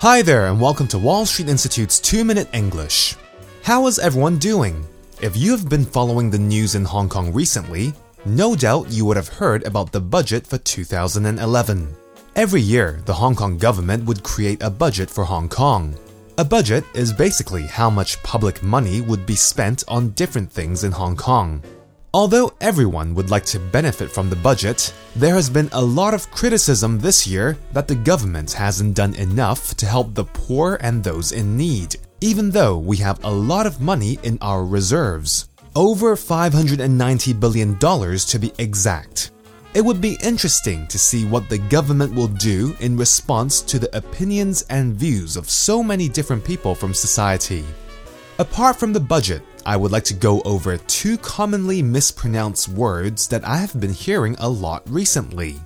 Hi there, and welcome to Wall Street Institute's 2 Minute English. How is everyone doing? If you have been following the news in Hong Kong recently, no doubt you would have heard about the budget for 2011. Every year, the Hong Kong government would create a budget for Hong Kong. A budget is basically how much public money would be spent on different things in Hong Kong. Although everyone would like to benefit from the budget, there has been a lot of criticism this year that the government hasn't done enough to help the poor and those in need, even though we have a lot of money in our reserves. Over $590 billion to be exact. It would be interesting to see what the government will do in response to the opinions and views of so many different people from society. Apart from the budget, I would like to go over two commonly mispronounced words that I have been hearing a lot recently.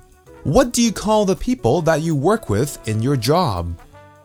What do you call the people that you work with in your job?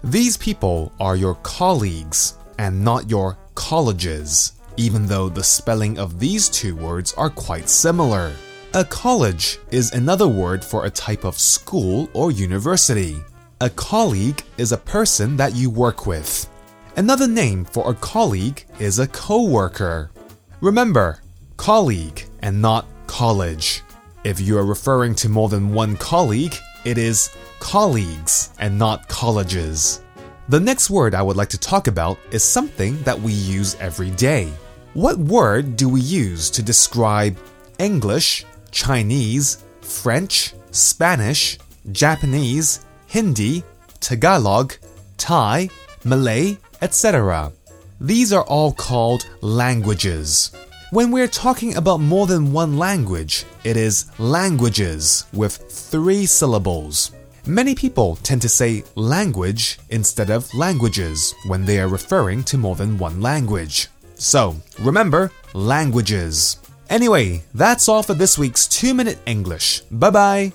These people are your colleagues and not your colleges, even though the spelling of these two words are quite similar. A college is another word for a type of school or university. A colleague is a person that you work with. Another name for a colleague is a coworker. Remember, colleague and not college. If you are referring to more than one colleague, it is colleagues and not colleges. The next word I would like to talk about is something that we use every day. What word do we use to describe English, Chinese, French, Spanish, Japanese, Hindi, Tagalog, Thai, Malay, etc. These are all called languages. When we're talking about more than one language, it is languages with three syllables. Many people tend to say language instead of languages when they are referring to more than one language. So, remember, languages. Anyway, that's all for this week's 2 Minute English. Bye bye.